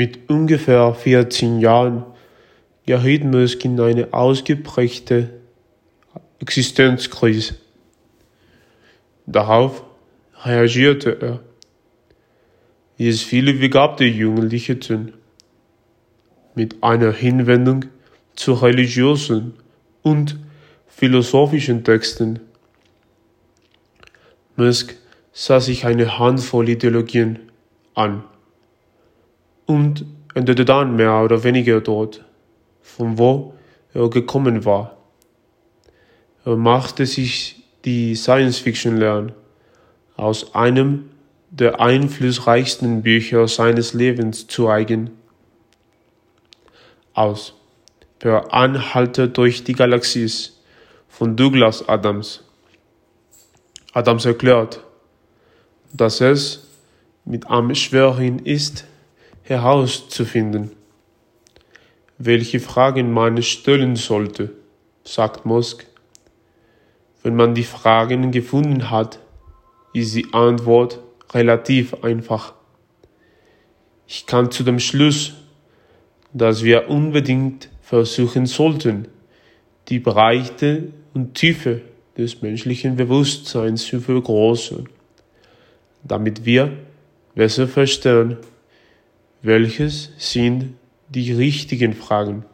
Mit ungefähr 14 Jahren geriet Musk in eine ausgeprägte Existenzkrise. Darauf reagierte er, wie es viele begabte Jugendliche tun, mit einer Hinwendung zu religiösen und philosophischen Texten. Musk sah sich eine Handvoll Ideologien an und endete dann mehr oder weniger dort, von wo er gekommen war. Er machte sich die Science-Fiction-Lernen aus einem der einflussreichsten Bücher seines Lebens zu eigen. Aus Per Anhalter durch die Galaxies von Douglas Adams. Adams erklärt, dass es mit am schweren ist, herauszufinden, welche Fragen man stellen sollte, sagt Musk. Wenn man die Fragen gefunden hat, ist die Antwort relativ einfach. Ich kann zu dem Schluss, dass wir unbedingt versuchen sollten, die Breite und Tiefe des menschlichen Bewusstseins zu vergrößern, damit wir besser verstehen, welches sind die richtigen Fragen.